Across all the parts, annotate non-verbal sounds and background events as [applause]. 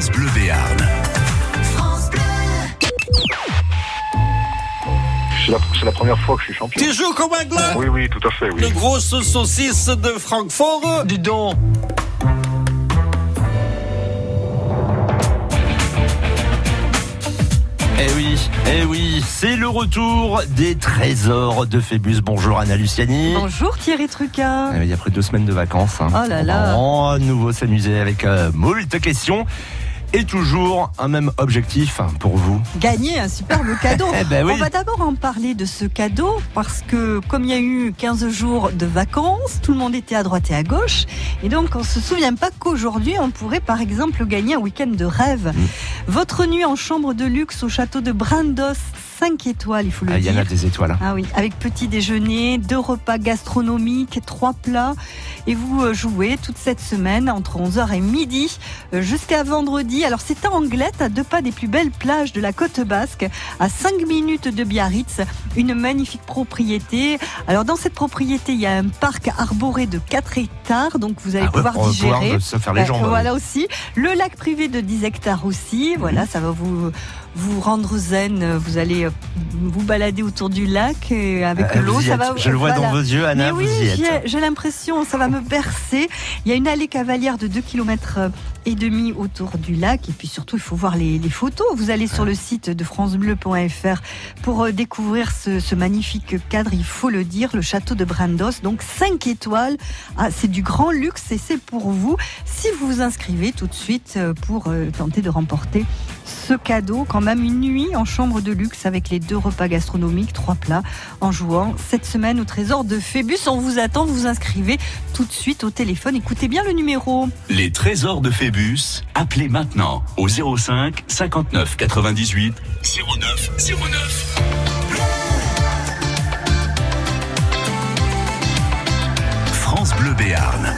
France Bleu Béarn. C'est la, c'est la première fois que je suis champion. Tu joues comme un gland Oui, oui, tout à fait, oui. Les grosses saucisses de Francfort Dis donc. Eh oui, eh oui, c'est le retour des trésors de Phébus. Bonjour Anna Luciani. Bonjour Thierry Truca. Eh, Il y a près de deux semaines de vacances. hein. Oh là On là. va vraiment à nouveau s'amuser avec euh, moult questions. Et toujours un même objectif pour vous. Gagner un superbe cadeau. [laughs] Eh ben oui. On va d'abord en parler de ce cadeau parce que comme il y a eu 15 jours de vacances, tout le monde était à droite et à gauche. Et donc on se souvient pas qu'aujourd'hui on pourrait par exemple gagner un week-end de rêve. Mm. Votre nuit en chambre de luxe au château de Brandos, 5 étoiles il faut le Ah, Il y en dire. a des étoiles. hein. Ah oui, avec petit déjeuner, deux repas gastronomiques, trois plats. Et vous euh, jouez toute cette semaine entre 11h et midi euh, jusqu'à vendredi. Alors c'est à Anglette, à deux pas des plus belles plages de la côte basque, à 5 minutes de Biarritz. Une magnifique propriété. Alors dans cette propriété, il y a un parc arboré de 4 hectares, donc vous allez Ah pouvoir digérer. se faire les Euh, jambes. hein. voilà aussi. Le lac privé de 10 hectares aussi. Voilà, ça va vous vous rendre zen. Vous allez euh, vous balader autour du lac et avec Euh, l'eau. Ça êtes. va. Je le vois voilà. dans vos yeux, Anna, Mais vous oui, y êtes. j'ai- j'ai l'impression, ça va me bercer. Il y a une allée cavalière de 2 km et demi autour du lac. Et puis surtout, il faut voir les, les photos. Vous allez sur le site de francebleu.fr pour euh, découvrir ce, ce magnifique cadre, il faut le dire, le château de Brandos. Donc 5 étoiles. Ah, c'est du grand luxe et c'est pour vous. Si vous vous inscrivez tout de suite euh, pour euh, tenter de remporter ce cadeau, quand même une nuit en chambre de luxe avec les deux repas gastronomiques, trois plats, en jouant cette semaine au trésor de Phébus. On vous attend, vous vous inscrivez tout de suite au téléphone. Écoutez bien le numéro. Les trésors de Phébus, appelez maintenant au 05 59 98 09 09. France Bleu Béarn.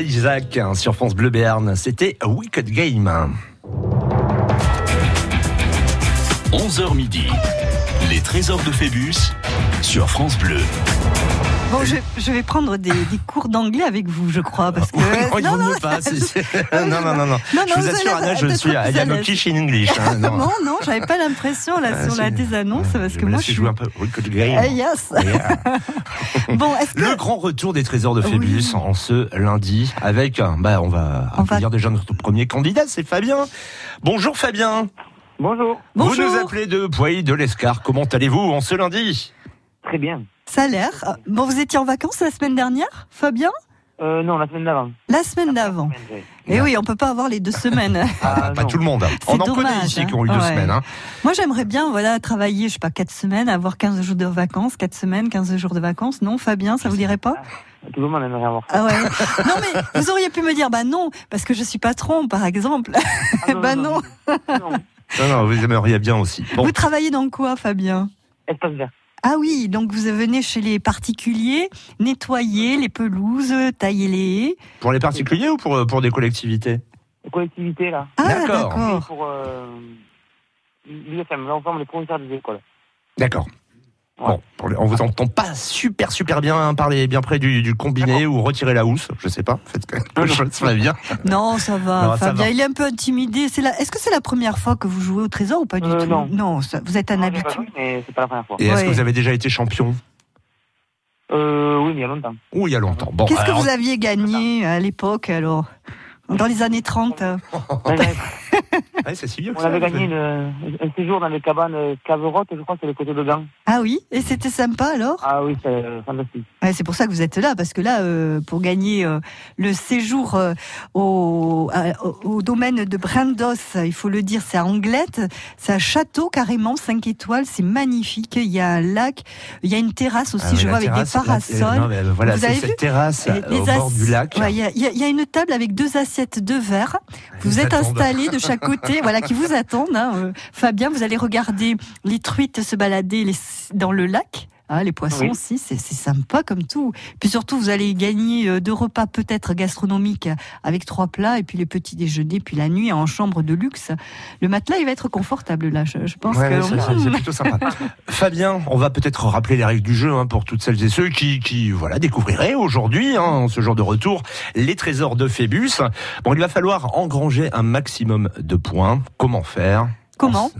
Isaac hein, sur France Bleu Béarn. C'était Wicked Game. 11h midi. Les trésors de Phébus sur France Bleu. Bon, je, je vais prendre des, des cours d'anglais avec vous, je crois, parce que. [laughs] non, pas. [laughs] non, non, non, non. Non, je vous vous assure, Anna, je suis à l'aise. Yanokish in English. hein, [laughs] non. non, non, j'avais pas l'impression là Ah, sur la des annonces, parce je que moi je suis. jouer un peu. Ah, yes. Yeah. Bon, est-ce que Le grand retour des trésors de Phébus Oui. en ce lundi avec, bah, on va On va- accueillir déjà notre premier candidat, c'est Fabien. Bonjour Fabien. Bonjour. Vous bonjour, nous appelez de Poilly de l'Escar. Comment allez-vous en ce lundi? Très bien. Ça a l'air. Bon, vous étiez en vacances la semaine dernière, Fabien? Euh, non, la semaine d'avant. La semaine d'avant. Eh oui, on peut pas avoir les deux semaines. [laughs] Ah, Pas non. tout le monde. On en connaît dommage, ici hein. qui ont eu deux Ouais. semaines. hein. Moi, j'aimerais bien, voilà, travailler, je sais pas, quatre semaines, avoir 15 jours de vacances, quatre semaines, 15 jours de vacances. Non, Fabien, ça vous dirait pas? Tout le monde aimerait avoir. Ah ouais. [laughs] Non, mais vous auriez pu me dire, bah non, parce que je suis patron, par exemple. Ah, [laughs] bah non. non. Non, non, vous aimeriez bien aussi. Bon, Vous travaillez dans quoi, Fabien? Espace vert. Ah oui, donc vous venez chez les particuliers, nettoyer les pelouses, tailler les haies. pour les particuliers ou pour, pour des collectivités? Les collectivités, là. Ah D'accord. Pour euh, l'UFM, l'ensemble des professeurs des écoles. D'accord. Bon, on vous entend pas super super bien parler bien près du, du combiné ou retirer la housse, je sais pas. Faites quelque chose, Fabien. Non, ça va, Non, ça Fabien. va. Il est un peu intimidé. C'est la... Est-ce que c'est la première fois que vous jouez au trésor ou pas du Euh, tout? non. ça- vous êtes un Non, j'ai pas habitué? joué, mais c'est pas la première fois. Et est-ce Ouais. que vous avez déjà été champion? Euh, oui, mais il y a longtemps. Ou il y a longtemps Bon, Qu'est-ce que vous aviez gagné à l'époque alors? Dans les années 30 euh, On avait- ouais, c'est si vieux que on ça, avait gagné une- un séjour dans les cabanes euh, Caverotte, je crois que c'est le côté de Gand. Ah oui Et c'était sympa alors? Ah oui, c'est euh, fantastique. Ouais, C'est pour ça que vous êtes là, parce que là, euh, pour gagner euh, le séjour euh, au, domaine de Brandos, il faut le dire, c'est à Anglette, c'est un château carrément, 5 étoiles, c'est magnifique, il y a un lac, il y a une terrasse aussi, Ah je vois, avec des la- parasols. non, mais, voilà, Vous avez cette vu terrasse Et les au bord du lac. Ouais, Il y, a, y y une table avec deux assiettes de verre. Vous êtes attendent. installés [laughs] côté, voilà, qui vous attendent. hein. Euh, Fabien, vous allez regarder les truites se balader dans le lac. Hein, les poissons Oui. aussi, c'est sympa comme tout. Puis surtout, vous allez gagner euh, deux repas peut-être gastronomiques avec trois plats et puis les petits déjeuners, puis la nuit en chambre de luxe. Le matelas, il va être confortable là. Je, je pense Ouais, que c'est plutôt sympa. [laughs] Fabien, on va peut-être rappeler les règles du jeu hein, pour toutes celles et ceux qui, qui voilà, découvriraient aujourd'hui, hein, ce genre de retour, les trésors de Phébus. Bon, il va falloir engranger un maximum de points. Comment faire? Comment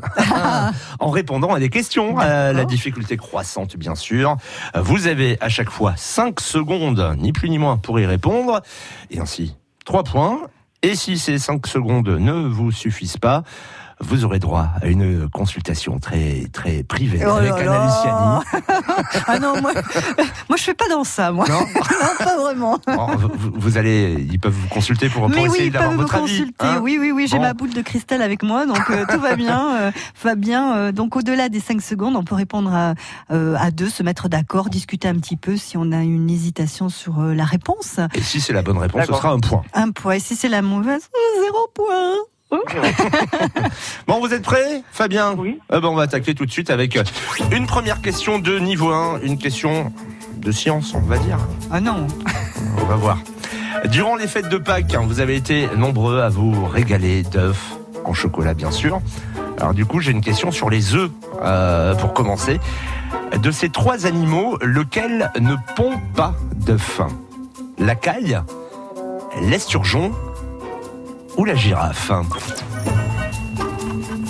[laughs] en répondant à des questions, à la difficulté croissante bien sûr. Vous avez à chaque fois 5 secondes, ni plus ni moins, pour y répondre, et ainsi 3 points. Et si ces 5 secondes ne vous suffisent pas, vous aurez droit à une consultation très très privée Oh avec Anna. Luciani. [laughs] Ah non, moi, [laughs] moi je fais pas dans ça, moi. Non [laughs] non, pas vraiment. Bon, vous, vous allez, ils peuvent vous consulter pour, pour Mais oui, essayer ils d'avoir peuvent me votre avis. consulter. hein. oui, oui, oui, j'ai Bon. ma boule de cristal avec moi, donc euh, tout va bien. Euh, Fabien, euh, donc au-delà des 5 secondes, on peut répondre à, euh, à deux, se mettre d'accord, discuter un petit peu si on a une hésitation sur euh, la réponse. Et si c'est la bonne réponse, ce sera un point. Un point. Et si c'est la mauvaise, zéro point. [laughs] Bon, vous êtes prêts, Fabien Oui. Eh ben, on va attaquer tout de suite avec euh, une première question de niveau 1, une question de science, on va dire. Ah non. [laughs] On va voir. Durant les fêtes de Pâques, hein, vous avez été nombreux à vous régaler d'œufs en chocolat, bien sûr. Alors du coup, j'ai une question sur les œufs euh, pour commencer. De ces trois animaux, lequel ne pond pas d'œufs? La caille, l'esturgeon ou la girafe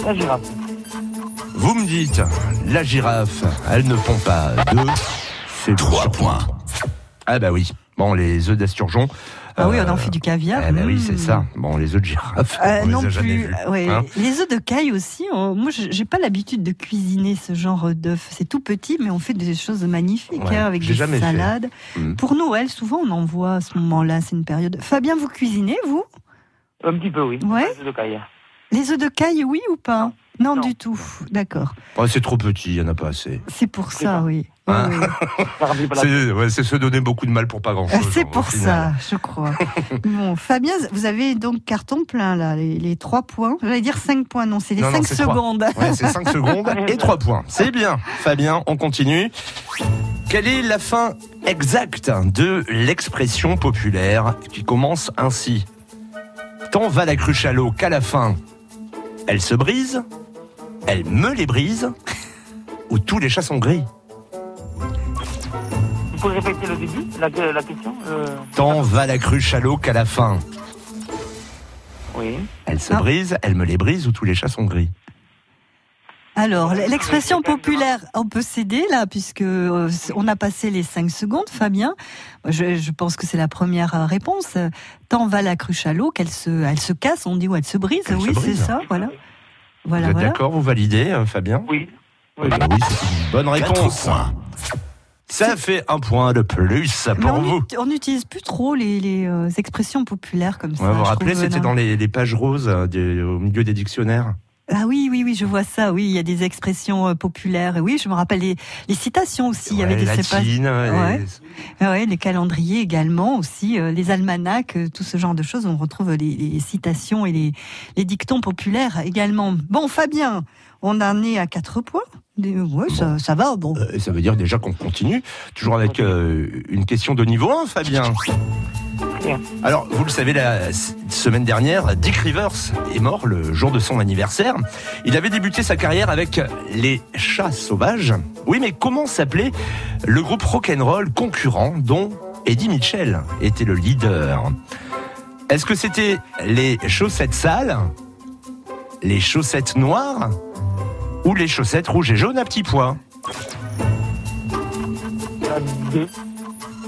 La girafe. Vous me dites, la girafe, elle ne pond pas d'œufs. C'est Trois points. Ah bah oui. Bon, les œufs d'esturgeon. Ah oui, euh, on en fait du caviar. Eh ben oui, c'est ça. Bon, les œufs de girafe, Euh, on les non a plus. vus. Ouais. Hein les œufs de caille aussi. on- moi, je- j'ai pas l'habitude de cuisiner ce genre d'œufs. C'est tout petit, mais on fait des choses magnifiques Ouais, hein, avec des fait. salades. Mm. Pour Noël, souvent, on en voit à ce moment-là. C'est une période. Fabien, vous cuisinez vous? Un petit peu, oui. Ouais. Les œufs de caille. Les œufs de caille, oui ou pas non, Non. du tout. D'accord. Oh, c'est trop petit, il n'y en a pas assez. C'est pour ça, oui. Hein [laughs] C'est ouais, se donner beaucoup de mal pour pas grand Ah, chose. C'est pour ça, je crois. [laughs] bon, Fabien, vous avez donc carton plein là, les, les 3 points. J'allais dire 5 points, non, c'est les Non, non, 5 c'est trois. secondes. Ouais, c'est 5 [laughs] secondes et 3 points. C'est bien. Fabien, on continue. Quelle est la fin exacte de l'expression populaire qui commence ainsi? Tant va la cruche à l'eau qu'à la fin, elle se brise, elle me les brise, ou tous les chats sont gris Vous pouvez répéter le début, la, la question euh, Tant va la cruche à l'eau qu'à la fin, Oui. elle se Ah. brise, elle me les brise, ou tous les chats sont gris Alors, l'expression populaire, on peut céder là, puisque euh, on a passé les 5 secondes, Fabien. Je, je pense que c'est la première euh, réponse. Tant va la cruche à l'eau qu'elle se, elle se casse, on dit, ou elle se brise. Elle oui, c'est ça, voilà. Voilà, Vous êtes voilà. d'accord, vous validez, euh, Fabien? Oui. Eh ben oui, c'est une bonne réponse. Ça fait un point de plus Mais pour on vous. on n'utilise plus trop les, les, expressions populaires comme ça. Ouais, vous vous rappelez, c'était dans les, les pages roses euh, des- au milieu des dictionnaires? Ah oui, oui, oui, je vois ça. Oui, il y a des expressions euh, populaires. Oui, je me rappelle les, les citations aussi. il y avait des latines, Ouais. les- Ah ouais, les calendriers également aussi, euh, les almanachs, euh, tout ce genre de choses. On retrouve les, les citations et les, les dictons populaires également. Bon, Fabien, on en est à 4 points. Des- Ouais, ça, ça va. Bon. Euh, ça veut dire déjà qu'on continue, toujours avec euh, une question de niveau 1, Fabien. Bien. Alors, vous le savez, la semaine dernière, Dick Rivers est mort le jour de son anniversaire. Il avait débuté sa carrière avec les Chats Sauvages. Oui, mais comment s'appelait le groupe rock'n'roll concurrent dont Eddie Mitchell était le leader? Est-ce que c'était les chaussettes sales, les chaussettes noires? Ou les chaussettes rouges et jaunes à petits pois La deux.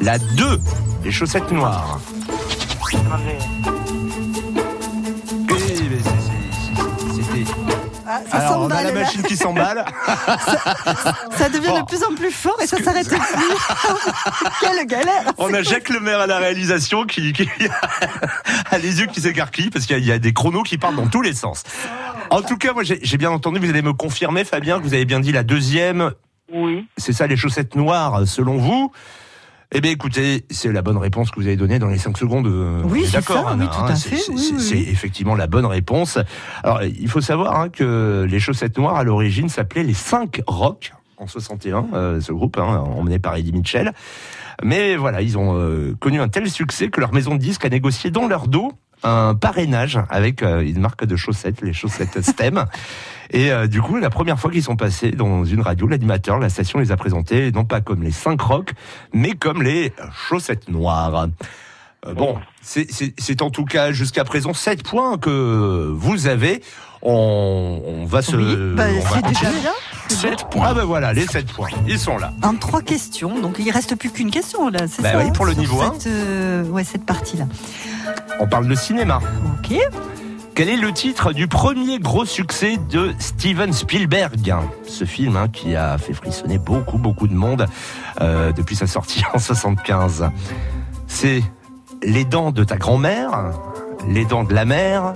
La 2, les chaussettes noires. Ah, ça Alors, on a la là. machine qui s'emballe. [laughs] Ça devient Bon. de plus en plus fort et ça s'arrête plus. [laughs] Quelle galère On a Jacques Lemaire à la réalisation qui, qui [laughs] a les yeux qui s'écarquillent parce qu'il y, y a des chronos qui partent dans tous les sens. En tout cas, moi j'ai j'ai bien entendu, vous allez me confirmer, Fabien, que vous avez bien dit la deuxième, Oui. c'est ça les chaussettes noires, selon vous Eh bien écoutez, c'est la bonne réponse que vous avez donnée dans les 5 secondes. Oui, c'est d'accord, ça, Anna, oui, tout hein, à fait, c'est- oui, oui, effectivement la bonne réponse. Alors il faut savoir hein, que les chaussettes noires à l'origine s'appelaient les 5 Rock en 61, euh, ce groupe, hein, emmené par Eddie Mitchell. Mais voilà, ils ont euh, connu un tel succès que leur maison de disques a négocié dans leur dos un parrainage avec euh, une marque de chaussettes, les chaussettes [laughs] STEM. Et euh, du coup, la première fois qu'ils sont passés dans une radio, l'animateur, la station les a présentés non pas comme les 5 rocs, mais comme les chaussettes noires. Euh, bon, c'est en tout cas jusqu'à présent 7 points que vous avez. On, on va se... Oui, bah, on va c'est déjà bien. 7 Ah points. ben voilà, les 7 points, ils sont là. En trois questions, donc il reste plus qu'une question là, c'est Bah ça oui, pour le niveau un. cette, euh, ouais, cette partie-là. On parle de cinéma. Ok. Quel est le titre du premier gros succès de Steven Spielberg? Ce film hein, qui a fait frissonner beaucoup, beaucoup de monde euh, depuis sa sortie [laughs] en 75. C'est Les dents de ta grand-mère, Les dents de la mer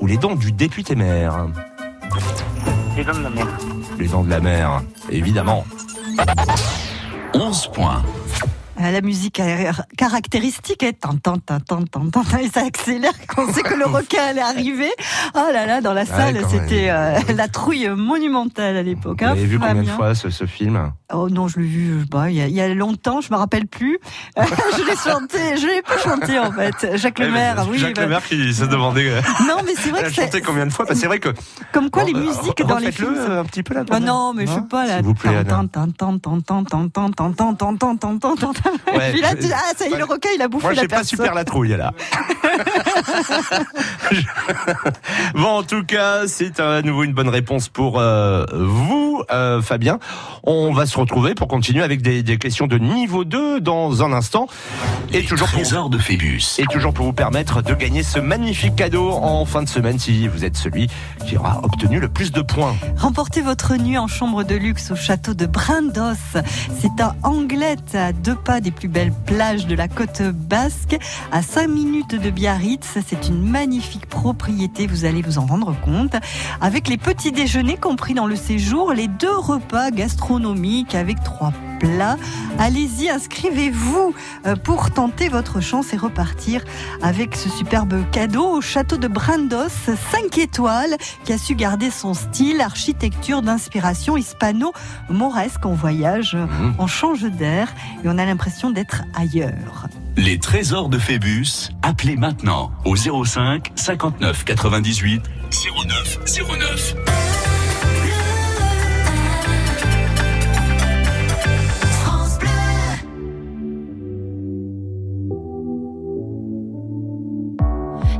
ou Les dents du député-maire Les dents de la mer. Les dents de la mer, évidemment. 11 points. Euh, La musique caractéristique est tan tan tan tan tan tan tan, et ça accélère quand on sait que le requin allait arriver. Oh là là, dans la salle, quand c'était euh, la trouille monumentale à l'époque. Vous hein, avez vu combien de fois ce, ce film Oh non, je l'ai vu, il y, a, il y a longtemps, je me rappelle plus. je l'ai chanté, je l'ai pas chanté en fait. Jacques Lemaire, oui. Jacques bah- Lemaire qui se demandait. euh, Non, mais c'est vrai Elle que c'est chanté combien de fois que C'est vrai que. comme quoi Bon, les euh, musiques dans les films. euh, un petit peu là. Ah non, mais je sais pas là. S'il vous plaît, Anna. Tan, tan, tan, tan, tan, tan, tan, tan, tan, tan, tan, tan, tan, tan, tan. Ouais, Puis là, je- tu- ah, ça y est, le requin, il a bouffé Moi, la j'ai pas personne. super la trouille là. [laughs] bon, en tout cas, c'est à nouveau une bonne réponse pour euh, vous, euh, Fabien. On va se retrouver pour continuer avec des, des questions de niveau 2 dans un instant. Et Les toujours pour trésors de Phébus. et toujours pour vous permettre de gagner ce magnifique cadeau en fin de semaine si vous êtes celui qui aura obtenu le plus de points. Remportez votre nuit en chambre de luxe au château de Brindos. C'est à Anglette, à deux pas des plus belles plages de la côte basque, à 5 minutes de Biarritz. C'est une magnifique propriété, vous allez vous en rendre compte. Avec les petits déjeuners compris dans le séjour, les deux repas gastronomiques avec trois Allez-y, inscrivez-vous euh, pour tenter votre chance et repartir avec ce superbe cadeau au château de Brandos, 5 étoiles, qui a su garder son style, architecture d'inspiration hispano-mauresque. On voyage, Mhm. on change d'air et on a l'impression d'être ailleurs. Les trésors de Phébus. Appelez maintenant au 05 59 98 09 09.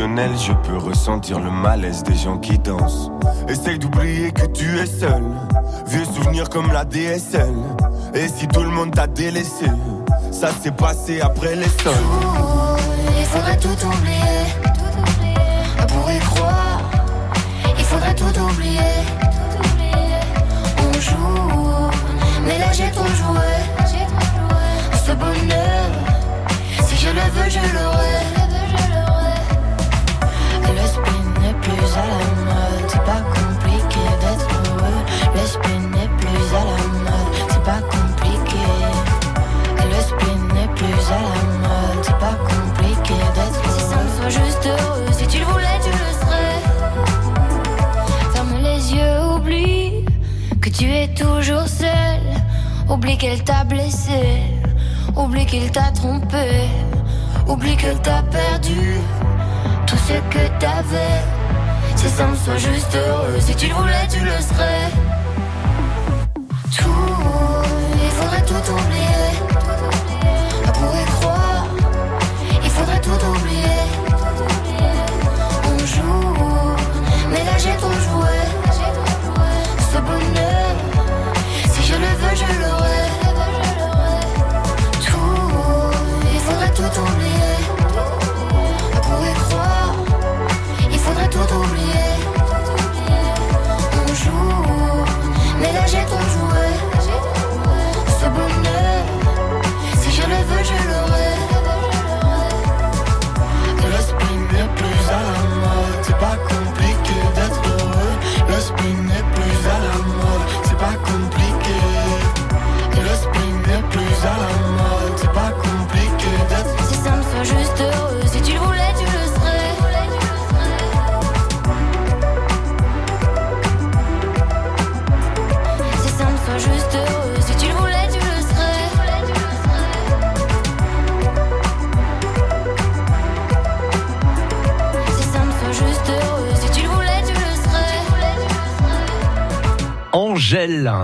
Je peux ressentir le malaise des gens qui dansent. Essaye d'oublier que tu es seul. Vieux souvenirs comme la DSL. Et si tout le monde t'a délaissé, ça s'est passé après les sols. Il faudrait tout oublier. On pourrait croire. Il faudrait tout oublier. Tout oublier. On joue. Mais là. J'ai trop joué. Ce bonheur. Si je le veux, je l'aurai. C'est pas compliqué d'être heureux. Le spin n'est plus à la mode. C'est pas compliqué. Le spleen n'est plus à la mode, c'est pas compliqué d'être Si ça me soit juste heureux, si tu le voulais, tu le serais. Ferme les yeux, oublie que tu es toujours seul. Oublie qu'elle t'a blessé, oublie qu'il t'a trompé, oublie qu'elle t'a perdu tout ce que t'avais. Si ça me soit juste heureux, si tu le voulais, tu le serais. Tout, il faudrait tout oublier.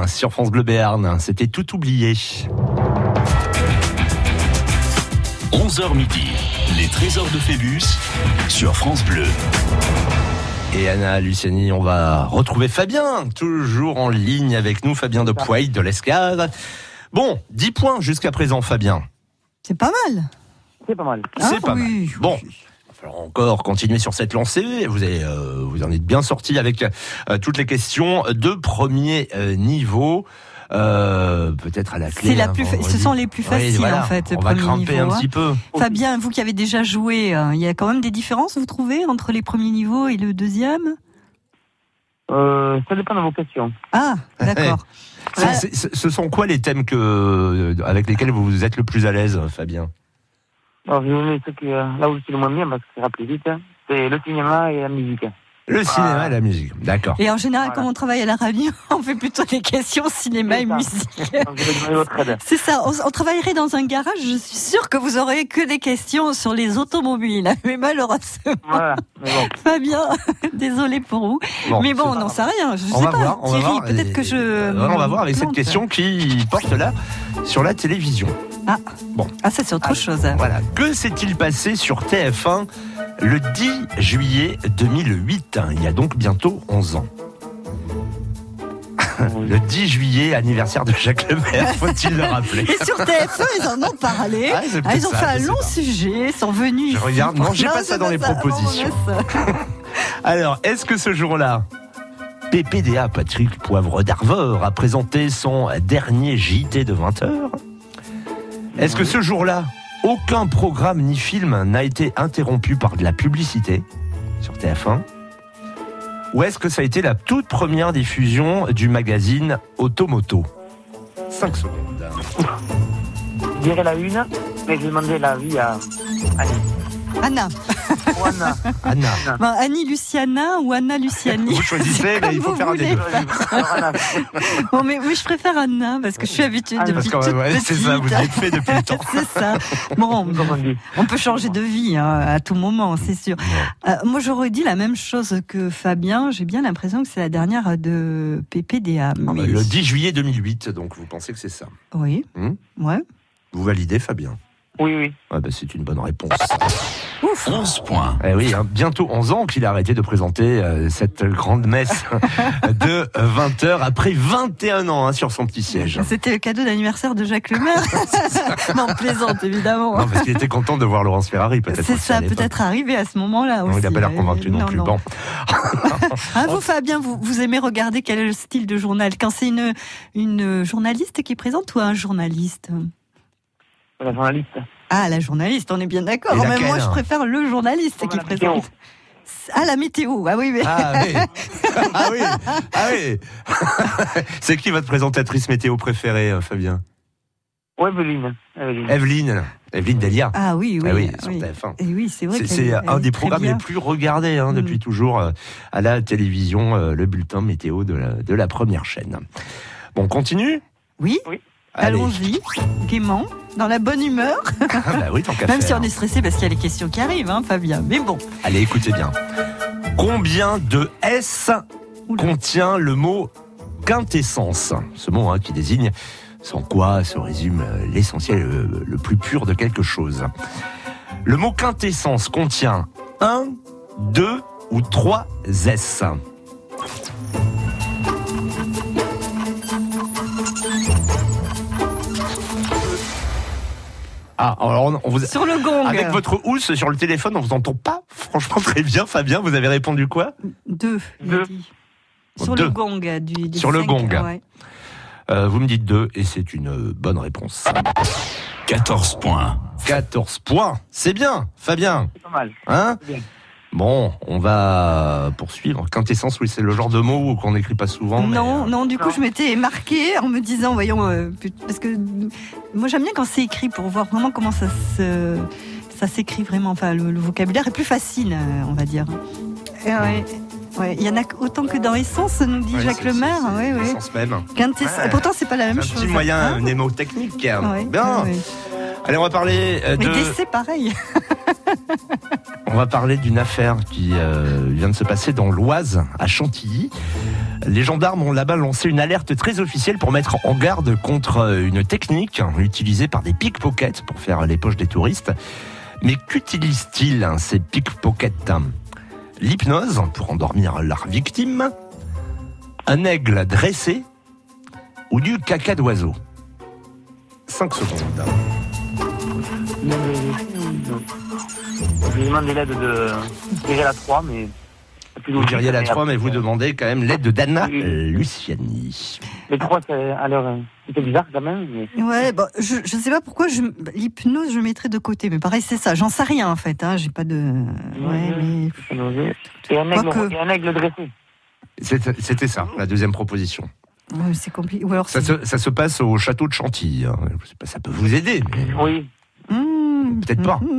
Sur France Bleu Béarn. C'était tout oublié. 11h midi, les trésors de Phébus sur France Bleu. Et Anna Luciani, on va retrouver Fabien, toujours en ligne avec nous, Fabien de Poix de l'Escade. Bon, 10 points jusqu'à présent, Fabien. C'est pas mal. C'est pas mal. C'est Ah, pas oui. mal. Bon. Encore continuer sur cette lancée. Vous, avez, euh, vous en êtes bien sorti avec euh, toutes les questions de premier euh, niveau. Euh, Peut-être à la clé. C'est la hein, plus fa- ce sont les plus Oui, faciles, voilà. en fait, On va grimper niveau, un hein. petit peu. Fabien, vous qui avez déjà joué, euh, il y a quand même des différences, vous trouvez, entre les premiers niveaux et le deuxième? Euh, ça dépend de vos questions. Ah, d'accord. [laughs] Ah. ce sont quoi les thèmes que, avec lesquels vous êtes le plus à l'aise, Fabien? Alors, je vais vous donner ce qui, euh, là où je suis le moins bien, parce que ça ira plus vite. hein. C'est le cinéma et la musique. Le cinéma Ah. et la musique. D'accord. Et en général, Voilà. quand on travaille à la radio, [laughs] on fait plutôt des questions cinéma et musique. C'est ça, on, on travaillerait dans un garage, je suis sûre que vous aurez que des questions sur les automobiles. Mais malheureusement, Voilà. Mais bon. [laughs] Fabien, [laughs] désolé pour vous. Bon, Mais bon, on n'en sait rien, je On sais va pas. voir, on va Thierry, peut-être que je... Euh, on va voir avec cette question qui porte là sur la télévision. Ah, Bon. ah ça c'est autre Ah, chose. Voilà. Que s'est-il passé sur TF1 le 10 juillet 2008 Il y a donc bientôt 11 ans. [laughs] Le 10 juillet, anniversaire de Jacques Lemaire, faut-il le rappeler? [laughs] Et sur TF1, ils en ont parlé. Ah, Ah, ils ont ça, fait un long pas. sujet, ils sont venus. Je regarde. Non, j'ai pas ça dans les ça. Propositions. [laughs] Alors, est-ce que ce jour-là, PPDA Patrick Poivre d'Arvor a présenté son dernier JT de 20h Est-ce que ce jour-là, aucun programme ni film n'a été interrompu par de la publicité sur TF1 Ou est-ce que ça a été la toute première diffusion du magazine Automoto? 5 secondes. Je dirais la une, mais je vais demander l'avis à Annie. Anna. [laughs] Ou Anna. Anna, Annie Luciana ou Anna Luciani. vous choisissez, mais il faut faire un des deux. Anna. Bon, mais oui, je préfère Anna parce que je suis habituée Ah, depuis Parce que toute ouais, c'est ça, vous êtes fait depuis le temps. [laughs] c'est ça. Bon, on peut changer de vie hein, à tout moment, c'est sûr. Euh, moi, j'aurais dit la même chose que Fabien. J'ai bien l'impression que c'est la dernière de PPDA. Ah bah, mais- Le 10 juillet 2008, donc vous pensez que c'est ça? Oui. Hmm? Ouais. Vous validez, Fabien? Oui, oui. Ah bah, C'est une bonne réponse. Ouf. 11 points. Eh oui, hein, bientôt 11 ans qu'il a arrêté de présenter euh, cette grande messe [laughs] de 20h après 21 ans hein, sur son petit siège. C'était le cadeau d'anniversaire de Jacques Lemaire. [laughs] [laughs] non, plaisante, évidemment. Non, parce qu'il était content de voir Laurence Ferrari, peut-être. C'est ça, peut-être arrivé à ce moment-là Non, il n'a pas l'air convaincu non, Non, plus. non. Bon. Ah, vous, Fabien, vous, vous aimez regarder quel est le style de journal? Quand c'est une, une journaliste qui présente ou un journaliste? La journaliste. Ah, la journaliste, on est bien d'accord. Même moi, je préfère le journaliste Comme qui météo. présente. Ah, la météo. Ah oui, mais... Ah oui, [laughs] ah oui, ah oui. [laughs] C'est qui votre présentatrice météo préférée, euh, Fabien? Ou Evelyne. Evelyne. Evelyne. Evelyne Delia. Ah oui, oui. Ah oui, sur oui. TF1. Et oui, c'est vrai un des programmes bien. les plus regardés hein, Mm. depuis toujours euh, à la télévision, euh, le bulletin météo de la, de la première chaîne. Bon, on continue? Oui, Allez. allons-y, gaiement, dans la bonne humeur. [laughs] Ah bah oui, tant qu'à Même si on est stressé parce qu'il y a les questions qui arrivent, hein, Fabien. Mais bon. Allez, écoutez bien. Combien de S Oula. contient le mot quintessence? Ce mot hein, qui désigne sans quoi se résume euh, l'essentiel, le, le plus pur de quelque chose. Le mot quintessence contient un, deux ou trois S. Ah, alors on, vous, Sur le gong. avec votre housse sur le téléphone, on vous entend pas franchement très bien, Fabien. Vous avez répondu quoi? Deux. Bon, Sur deux. le gong. Du, des Sur le gong. ouais. Euh, Vous me dites deux et c'est une euh, bonne réponse. 14 points. 14 points, c'est bien, Fabien. C'est pas mal. Hein? C'est bien. Bon, on va poursuivre. Quintessence, oui, c'est le genre de mot qu'on n'écrit pas souvent. Non, euh, non, du coup, je m'étais marquée en me disant, voyons, euh, parce que moi j'aime bien quand c'est écrit pour voir vraiment comment ça se, ça s'écrit vraiment. Enfin, le, le vocabulaire est plus facile, euh, on va dire. Et ouais, ouais, il y en a autant que dans Essence, nous dit ouais, Jacques Lemaire. Ouais, ouais. l'essence même. Quintessence. Ouais. Pourtant, c'est pas la même un chose. petit moyen hein. mnémotechnique. Bien. Allez, on va parler euh, Mais de. décès, pareil. [laughs] On va parler d'une affaire qui euh, vient de se passer dans l'Oise, à Chantilly. Les gendarmes ont là-bas lancé une alerte très officielle pour mettre en garde contre une technique utilisée par des pickpockets pour faire les poches des touristes. Mais qu'utilisent-ils hein, ces pickpockets? L'hypnose pour endormir leur victime, un aigle dressé ou du caca d'oiseau? 5 secondes. Je lui demande l'aide de. Je dirais la 3, mais. Vous diriez la 3, mais vous demandez quand même l'aide de Dana Oui. Luciani. Les 3, c'est à l'heure. euh, C'est bizarre quand même, mais. Ouais, bah, je ne sais pas pourquoi je l'hypnose je mettrais de côté, mais pareil c'est ça. J'en sais rien en fait. Hein, J'ai pas de. Ouais, mais. Et un aigle, et un aigle dressé. C'était c'était ça, la deuxième proposition. ouais, c'est compliqué. Ou alors Ça se, ça se passe au château de Chantilly. hein. Je sais pas, Ça peut vous aider, mais Oui. Mmh, Peut-être pas. [laughs]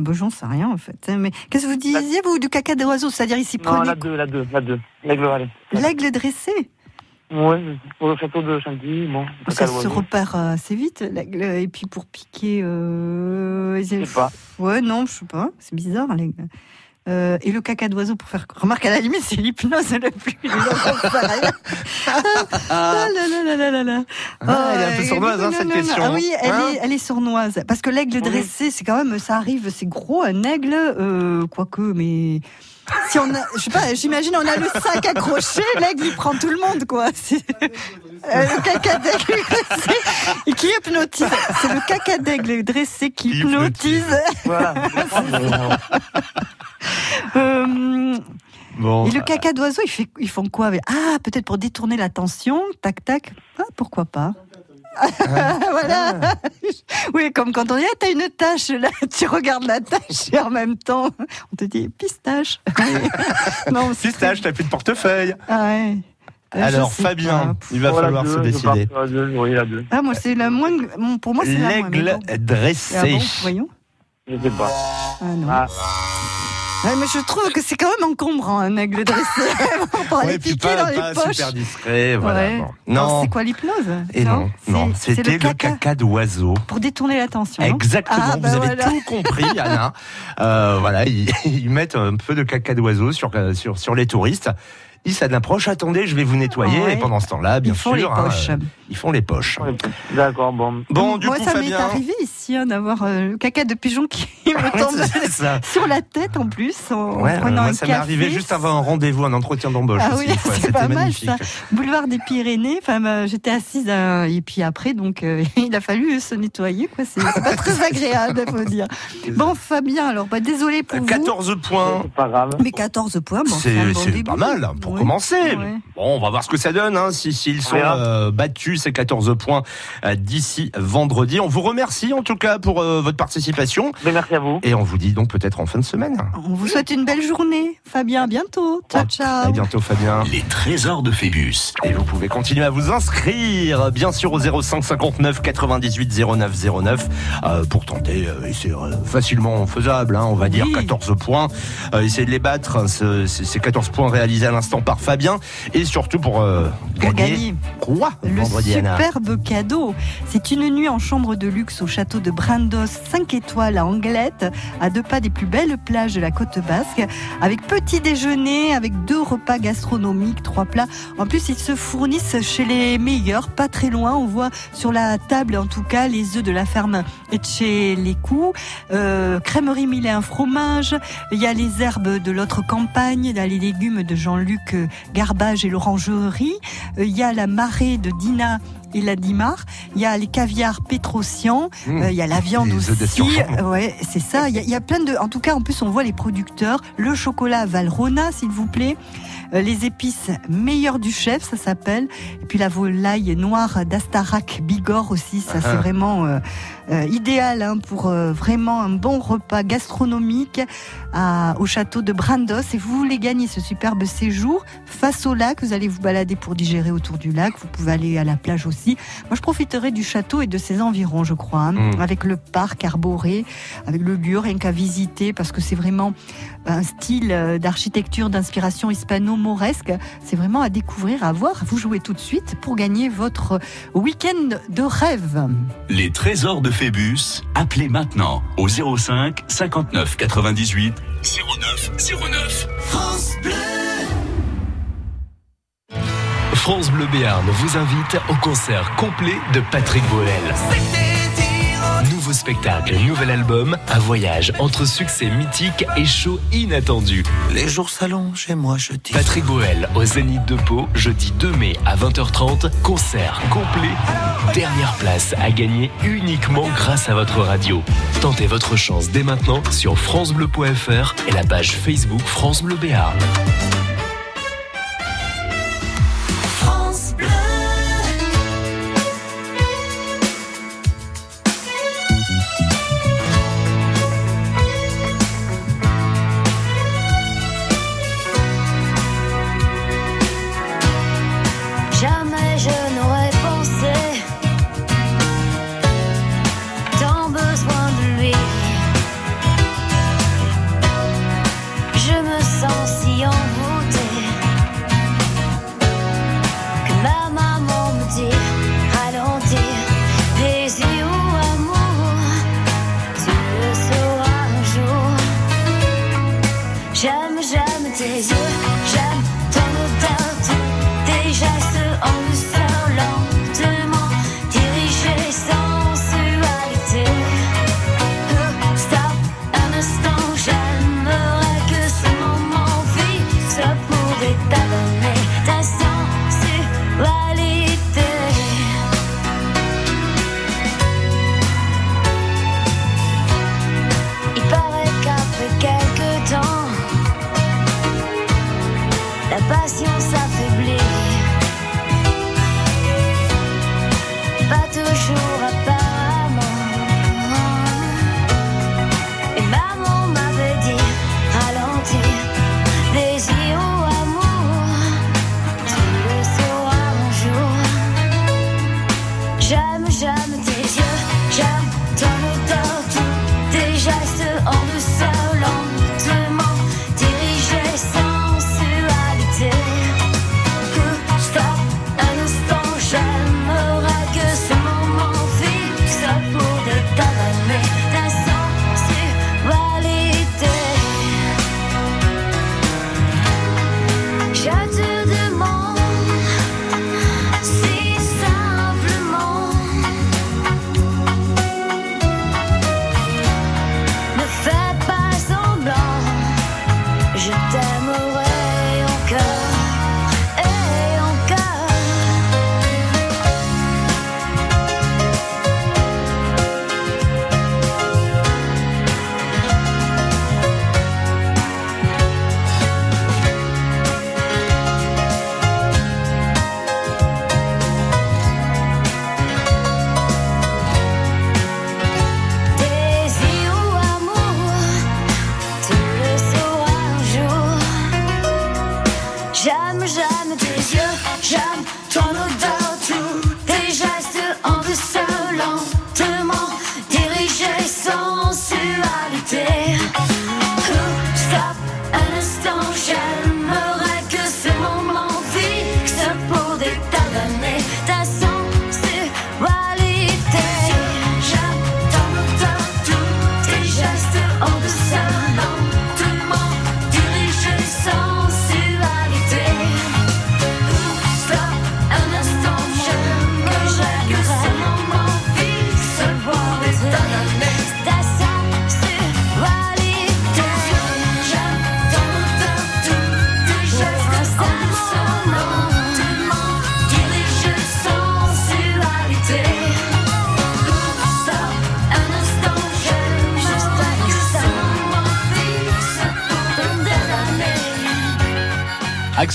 Bon, j'en sais rien en fait. Mais qu'est-ce que vous disiez vous du caca d'oiseau C'est-à-dire ici Non, la 2, la 2, la 2. L'aigle allez. l'aigle dressé. Oui, au château de Chantilly, bon. Ça caca se repère euh, assez vite l'aigle. Et puis pour piquer, euh... Je sais pas. Ouais, non, je sais pas. C'est bizarre l'aigle. Euh, et le caca d'oiseau pour faire. Remarque à la limite, c'est l'hypnose le plus. [laughs] Ah là là là là là là. Ah, elle est un peu ouais, sournoise, hein, cette question. Ah oui, elle, Hein est, elle est sournoise. Parce que l'aigle Oui. dressé, c'est quand même, ça arrive, c'est gros, un aigle, euh, quoique, mais. Si on a, je sais pas, j'imagine on a le sac accroché, l'aigle il prend tout le monde quoi. Euh, le caca d'aigle dressé qui hypnotise. C'est le caca d'aigle dressé qui hypnotise. Voilà. [laughs] Euh, bon. et le caca d'oiseau, ils, font quoi? Ah, peut-être pour détourner l'attention, tac tac. Ah, pourquoi pas? Voilà. Oui, comme quand on dit, ah, t'as une tâche, là, [laughs] tu regardes la tâche et en même temps, on te dit pistache. [laughs] non, Pistache, t'as plus de portefeuille. Ah ouais. Je Alors, Fabien, pas. il va Voilà, falloir deux, se décider. deux, Oui, la 2. Ah, moi, c'est la moins. bon, Pour moi, c'est la mais L'aigle dressé. Ah bon, voyons. Je sais pas. Ah non. Ah, Ouais, mais je trouve que c'est quand même encombrant, un aigle dressé. [laughs] pour aller Ouais, puis piquer dans les poches. super discret. Voilà. Ouais. bon. Non, Non. c'est quoi l'hypnose? Et non, c'était le caca, d'oiseau. Pour détourner l'attention. Exactement, Ah, bah vous avez tout compris, [laughs] Anna. Euh, voilà, ils, [laughs] ils mettent un peu de caca d'oiseau sur, euh, sur, sur les touristes. Ils s'approchent, attendez, je vais vous nettoyer. Ouais. Et pendant ce temps-là, bien Ils font sûr, les hein, poches. euh, ils font les poches. ouais. D'accord, bon. Bon, du Moi, coup, ça m'est arrivé ici hein, d'avoir euh, le caca de pigeon qui [laughs] me tombe [laughs] sur la tête en plus en Ouais, prenant moi, un ça m'est arrivé juste avant un rendez-vous, un entretien d'embauche. Ah aussi, oui, [laughs] c'est C'était pas mal, ça. Boulevard des Pyrénées. Enfin, bah, j'étais assise à- et puis après, donc euh, il a fallu se nettoyer. Quoi, c'est c'est pas très agréable, faut dire. Bon, Fabien, alors bah, désolé pour vous. 14 points. C'est pas grave. Mais 14 points, bon, C'est bon pas mal hein, pour commencer. Ouais. Bon, on va voir ce que ça donne. Hein, si s'ils sont verra. euh, battus, ces 14 points euh, d'ici vendredi. On vous remercie en tout cas pour euh, votre participation Mais merci à vous. et on vous dit donc peut-être en fin de semaine. On vous souhaite une belle journée, Fabien. À bientôt. Ciao, ciao. À bientôt, Fabien. Les trésors de Phébus. Et vous pouvez continuer à vous inscrire, bien sûr, au 05 59 98 09 09 euh, pour tenter. euh, et c'est euh, facilement faisable, hein, on va dire Oui. 14 points. Euh, essayez de les battre, hein, ce- ces ces 14 points réalisés à l'instant par Fabien. Et surtout pour, euh, gagner. quoi Le vendredi, Anna superbe cadeau. C'est une nuit en chambre de luxe au château de Brandos, 5 étoiles à Anglette, à deux pas des plus belles plages de la côte basque, avec petit déjeuner, avec deux repas gastronomiques, trois plats. En plus, ils se fournissent chez les meilleurs, pas très loin. On voit sur la table, en tout cas, les œufs de la ferme et de chez les coups, euh, crèmerie un fromage. Il y a les herbes de l'autre campagne, il y a les légumes de Jean-Luc Garbage et l'orangerie. Euh, Il y a la marée de Dina et la Dimar. Il y a les caviars Pétrosian. Mmh. Euh, il y a la viande Les aussi. Euh, Ouais, c'est ça. Il y, a, il y a plein de. En tout cas, en plus, on voit les producteurs. Le chocolat Valrhona, s'il vous plaît. Euh, les épices meilleures du chef, ça s'appelle. Et puis la volaille noire d'Astarac Bigorre aussi. Ça, c'est Ah. vraiment euh, idéal hein, pour vraiment un bon repas gastronomique à- au château de Brandos. Et vous voulez gagner ce superbe séjour face au lac. Vous allez vous balader pour digérer autour du lac. Vous pouvez aller à la plage aussi. Moi, je profiterai du château et de ses environs, je crois, hein, Mm. avec le parc arboré, avec le lieu, rien qu'à visiter, parce que c'est vraiment un style euh, d'architecture d'inspiration hispano-mauresque. C'est vraiment à découvrir, à voir. Vous jouez tout de suite pour gagner votre week-end de rêve. Les trésors de Phébus. Appelez maintenant au 05 59 98 09 09. France Bleu Béarn vous invite au concert complet de Patrick Bruel. Nouveau spectacle, nouvel album, un voyage entre succès mythique et show inattendu. Les jours s'allongent et moi je dis. Patrick Bruel au Zénith de Pau, jeudi 2 mai à 20h30, concert complet. Dernière place à gagner uniquement grâce à votre radio. Tentez votre chance dès maintenant sur francebleu.fr et la page Facebook France Bleu Béarn.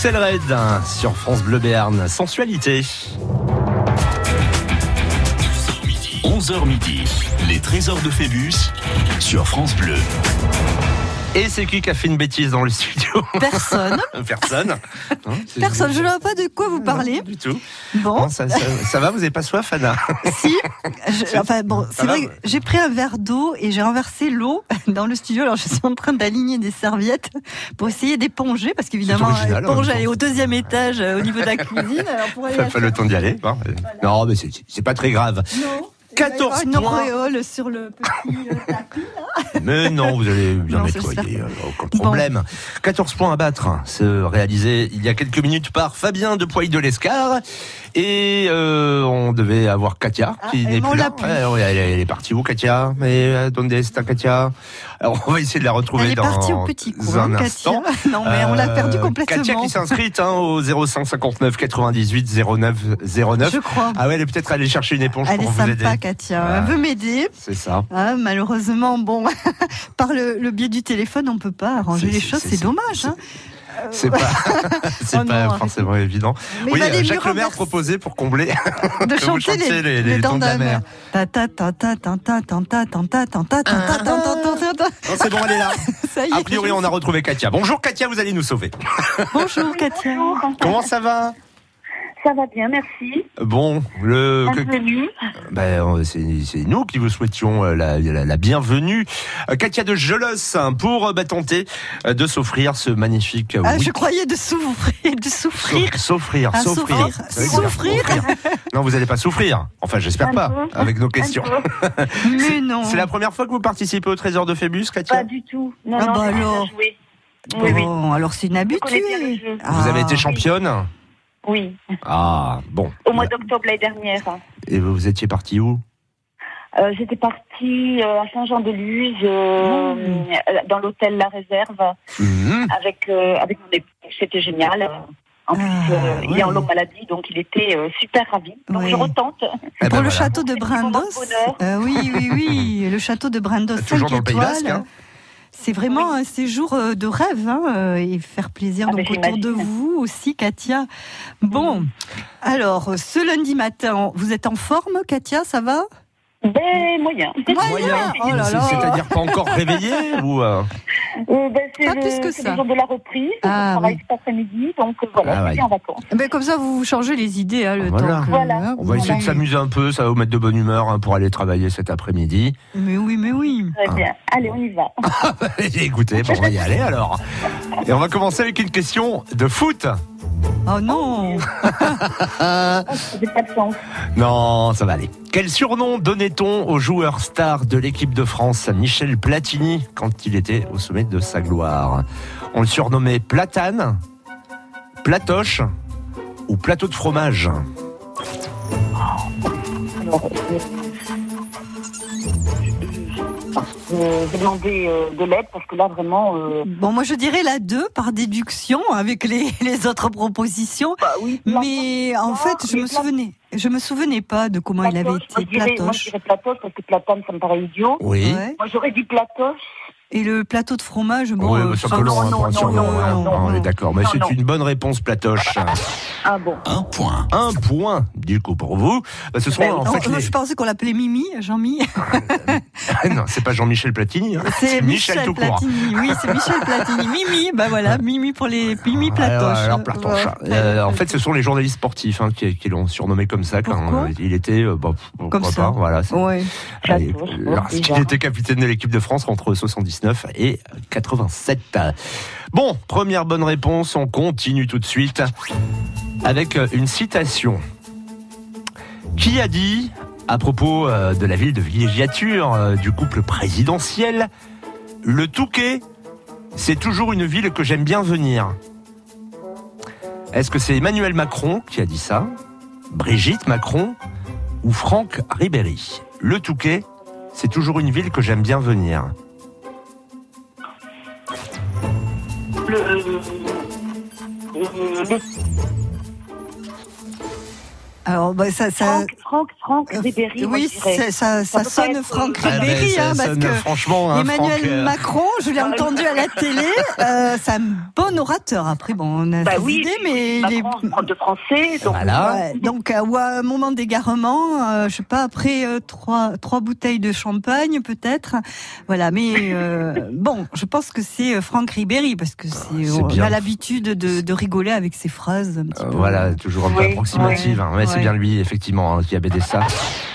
Axel Red hein, sur France Bleu Béarn. Sensualité. 11h midi, les trésors de Phébus sur France Bleu. Et c'est qui qui a fait une bêtise dans le studio Personne. [laughs] Personne. Hein, Personne, je ne vois pas de quoi vous parlez. Du tout. Bon, ça, ça- ça va, vous n'avez pas soif, Anna [laughs] si. Je- enfin bon, c'est vrai. que. J'ai pris un verre d'eau et j'ai renversé l'eau [laughs] dans le studio. Alors je suis en train d'aligner des serviettes pour essayer d'éponger parce qu'évidemment, même elle est au deuxième étage euh, au niveau de la cuisine. Alors pour aller fait le temps d'y aller. Bon, Non, mais c'est pas très grave. Non. Il va y 14 avoir une points. auréole sur le petit euh, tapis. [laughs] Mais non, vous allez bien Non, nettoyer, euh, aucun problème. 14 points à battre, hein, se réaliser il y a quelques minutes par Fabien de Poil de l'Escar. Et euh, on devait avoir Katia, Ah, qui n'est plus là. plus. Ouais, elle, est- elle est partie où, Katia? Mais euh, donde está Katia Alors, on va essayer de la retrouver Elle est dans partie au petit cours, un hein, instant. Katia. [laughs] Non, mais on l'a Euh, perdu complètement. Katia qui s'est inscrite hein, au 0559 98 09 09. Je crois. Ah ouais, elle est peut-être allée chercher une éponge Elle pour vous aider. Katia. Elle veut m'aider. C'est ça. Malheureusement, bon, par le, biais du téléphone, on peut pas arranger les choses. C'est dommage. C'est pas, oh pas non, forcément évident. Mais oui, bah, Jacques Le Maire proposait pour combler de chanter, vous chantiez les, les, les, les dents de la mer. C'est bon, elle est là. Ça y est, a priori, on a retrouvé Katia. Bonjour Katia, vous allez nous sauver. Bonjour Katia. Comment ça va ça va bien, merci. Bon, le Bienvenue. ben, c'est nous qui vous souhaitions euh, la, la, la bienvenue. Euh, Katia de Jolos hein, pour euh, bah, tenter de s'offrir ce magnifique Ah, je croyais de souffrir, de souffrir. S'offrir, Ah, s'offrir. Souffrir. Non, vous n'allez pas souffrir. Enfin, j'espère pas, peu. avec nos questions. [laughs] Mais non. C'est la première fois que vous participez au Trésor de Phébus, Katia Pas du tout. Non, Ah non, bah alors. joué. Oui, alors c'est une habitude. Vous avez Ah. été championne Oui, Ah, bon. au mois d'octobre l'année dernière. Et vous étiez parti où? Euh, J'étais partie euh, à Saint-Jean-de-Luz, euh, Mmh. dans l'hôtel La Réserve, Mhm. avec, euh, avec mon époux. C'était génial. En plus, Ah, euh, il est en longue maladie, donc il était euh, super ravi. Donc Ouais. je retente. Eh [laughs] ben Pour le voilà. château de Brandos, euh, oui, oui, oui, le château de Brandos, Toujours 5 dans le Pays. Basque, hein. C'est vraiment un séjour euh, de rêve hein, euh, et faire plaisir Ah, donc autour de vous aussi, Katia. Bon, alors ce lundi matin, vous êtes en forme, Katia, ça va? Ben, moyen. Moyen. Oh. C'est-à-dire pas encore réveillé ou euh, Euh, ben, c'est Pas le, plus que c'est ça. le jour de la reprise. Ah, je travaille oui. cet après-midi, donc euh, voilà, Ah, je ouais. suis en vacances. Ben, Comme ça, vous vous changez les idées hein, le Voilà. temps que... Voilà. hein, On va essayer de s'amuser un peu, ça va vous mettre de bonne humeur hein, pour aller travailler cet après-midi. Mais oui, mais oui. Très bien. Allez, on y va. [laughs] Écoutez, bon, on va y aller alors. Et on va commencer avec une question de foot. Oh non [laughs] [laughs] J'ai pas de chance. Non, ça va aller. Quel surnom donnait-on au joueur star de l'équipe de France, Michel Platini, quand il était au sommet de sa gloire? On le surnommait Platane, Platoche ou Plateau de fromage? Euh, j'ai demandé euh, de l'aide parce que là, vraiment. euh, Bon, moi je dirais la 2 par déduction avec les, [laughs] les autres propositions. bah oui, Mais en Platoche, fait, je me souvenais, je me souvenais pas de comment il avait Platoche, moi, été je dirais- Moi, je platoche. dirais platoche parce que platane, ça me paraît idiot. Oui. Ouais. Moi, j'aurais dit platoche. Et le plateau de fromage, bon, oui, euh, un ça- long non, hein. non, non, on est non. d'accord, mais Non, c'est une bonne réponse, Platoche. Ah bon. Un point. Un point, du coup, pour vous. Bah, ce sont Ben, en fait les... je pensais qu'on l'appelait Mimi, Jean-Mi. [laughs] non, c'est pas Jean-Michel Platini, hein. C'est Michel, tout court. Platini. Oui, c'est Michel Platini. Mimi, bah voilà, Mimi pour les Mimi Platoche. Alors, Platoche. Euh, en fait, ce sont les journalistes sportifs hein, qui, qui l'ont surnommé comme ça quand Pourquoi euh, il était. euh, bah, Comme ça. pas, voilà. Ouais. Bizarre. était capitaine de l'équipe de France entre 79 et 87. Bon, première bonne réponse. On continue tout de suite avec euh, une citation. Qui a dit à propos euh, de la ville de villégiature euh, du couple présidentiel, le Touquet, c'est toujours une ville que j'aime bien venir. Est-ce que c'est Emmanuel Macron qui a dit ça Brigitte Macron ou Franck Ribéry? Le Touquet, c'est toujours une ville que j'aime bien venir. Le, Alors, bah, ça, ça, Franck, Franck, euh, Ribéry, oui, ça, ça, ça sonne être- Franck Ah, Ribéry, ben, ça hein, parce sonne que franchement, hein, Emmanuel Franck, euh, Macron, je l'ai entendu à la télé, [laughs] euh, c'est un bon orateur. Après, bon, on a Bah ses oui, idées, mais il est... De français, donc Voilà. Ouais, donc euh, ou à un moment d'égarement, euh, je sais pas après euh, trois trois bouteilles de champagne peut-être, voilà. Mais euh, [laughs] bon, je pense que c'est euh, Franck Ribéry parce que c'est c'est on bien. a l'habitude de, de rigoler avec ses phrases. Un petit Euh, peu. voilà, toujours un peu Oui, approximative. hein. Ouais, c'est ouais. bien lui, effectivement, hein, qui avait dit ça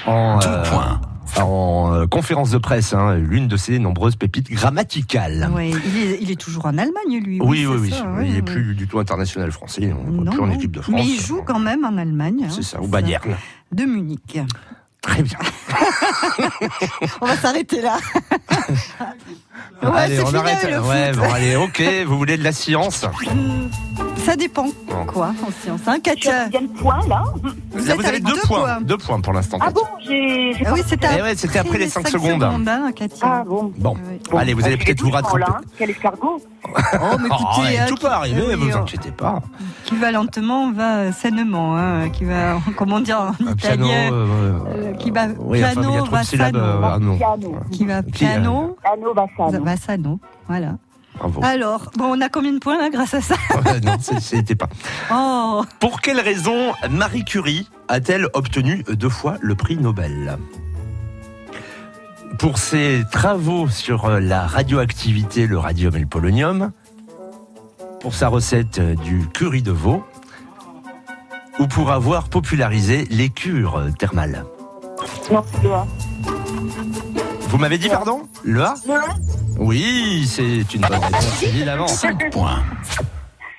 en, euh, en euh, conférence de presse, hein, l'une de ses nombreuses pépites grammaticales. Ouais, il est il est toujours en Allemagne lui. Oui, oui, c'est oui. ça, ouais, il n'est ouais. plus du tout international français, on ne voit Non, plus en équipe de France. Mais il joue quand même en Allemagne. hein. C'est ça, au Bayern. De Munich. Très bien. [laughs] On va s'arrêter là. Ouais, allez, on fini arrête. Ouais, bon, allez, ok. Vous voulez de la science? Ça dépend. Bon. Quoi en science hein, Katia de points là Vous Là, êtes vous avez deux, deux points. points. Deux points pour l'instant. Ah bon, j'ai. j'ai Ah oui, c'était Eh ouais, c'était après les cinq secondes. hein, Katia. Ah bon. Bon, Oui. allez, vous allez J'ai peut-être vous 12 points, rattraper. là, hein. Quel escargot [laughs] Oh, mais Oh, écoutez, hein, tout qui- peut arriver, eh oui, vous oh, inquiétez pas. qui va lentement va sainement, hein, qui va, [laughs] comment dire en Un piano, italien, euh, euh, qui va oui, enfin, il y a piano syllabes. va euh, ah, non. Piano. qui va euh, piano Piano va sano, voilà. Bravo. Alors, bon, on a combien de points là grâce à ça Ouais, [laughs] non, c'est- c'était pas. Oh, Pour quelle raison Marie Curie a-t-elle obtenu deux fois le prix Nobel? Pour ses travaux sur la radioactivité, le radium et le polonium, pour sa recette du curry de veau, ou pour avoir popularisé les cures thermales Non, le A. Vous m'avez dit pardon Le A Oui, c'est une bonne réponse, évidemment. 5 points.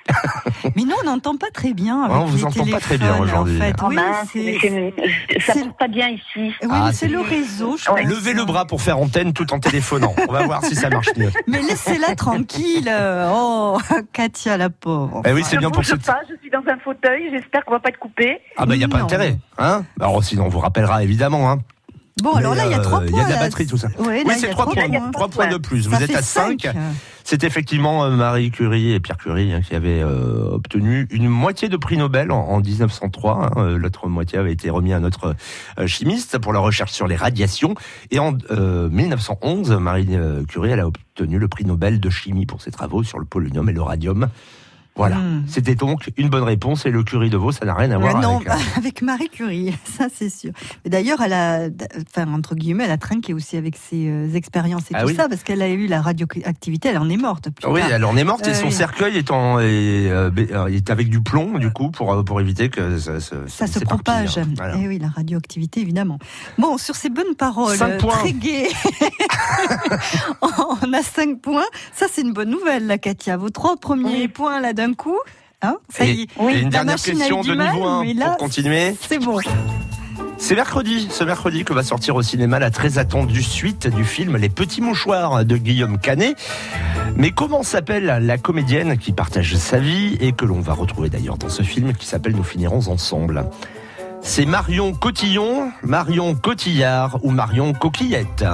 [laughs] mais nous on n'entend pas très bien. Avec Ah, on vous les entend pas très bien aujourd'hui. En fait. Oh oui, ça passe pas bien ici. oui, Ah, mais c'est- le réseau. je Ouais. Levez le bras pour faire antenne tout en téléphonant. On va voir si ça marche mieux. Mais laissez-la tranquille. [laughs] Oh, Katia la pauvre. Eh oui, c'est Je bien pour bouge cette... pas, je suis dans un fauteuil, j'espère qu'on va pas être coupé. Ah bah il n'y a pas Non. intérêt. Hein Alors sinon on vous rappellera évidemment. Hein. Bon, alors là, il y a euh, trois points. Il y a de la batterie, tout ça. Ouais, oui, c'est trois points, points. trois points de plus. Ça Vous êtes à 5. cinq. C'est effectivement euh, Marie Curie et Pierre Curie hein, qui avaient euh, obtenu une moitié de prix Nobel en, en 1903. hein. L'autre moitié avait été remis à notre euh, chimiste pour la recherche sur les radiations. Et en euh, 1911, Marie Curie elle a obtenu le prix Nobel de chimie pour ses travaux sur le polonium et le radium. Voilà. Hmm. C'était donc une bonne réponse et le Curie de Veau, ça n'a rien à voir non, avec. euh, [laughs] avec Marie Curie, [laughs] ça c'est sûr. Mais d'ailleurs, elle a, enfin entre guillemets, elle a trinqué aussi avec ses euh, expériences et Ah tout oui. ça, parce qu'elle a eu la radioactivité, elle en est morte. Plus Oui, tard. elle en est morte et Euh, son oui. cercueil est, en, est, avec du plomb, du coup, pour, pour éviter que ça, se- Ça se propage. hein. Voilà. Et oui, la radioactivité, évidemment. Bon, sur ces bonnes paroles, Cinq points. très gaies, [laughs] on a 5 points. Ça, c'est une bonne nouvelle, là, Katia. Vos trois premiers points, là, d'un coup. Hein, ça y est. Et une dernière question de mal, niveau 1 mais là, pour continuer. C'est bon. C'est mercredi, ce mercredi que va sortir au cinéma la très attendue suite du film Les Petits Mouchoirs de Guillaume Canet. Mais comment s'appelle la comédienne qui partage sa vie et que l'on va retrouver d'ailleurs dans ce film qui s'appelle Nous finirons ensemble? C'est Marion Cotillon, Marion Cotillard ou Marion Coquillette?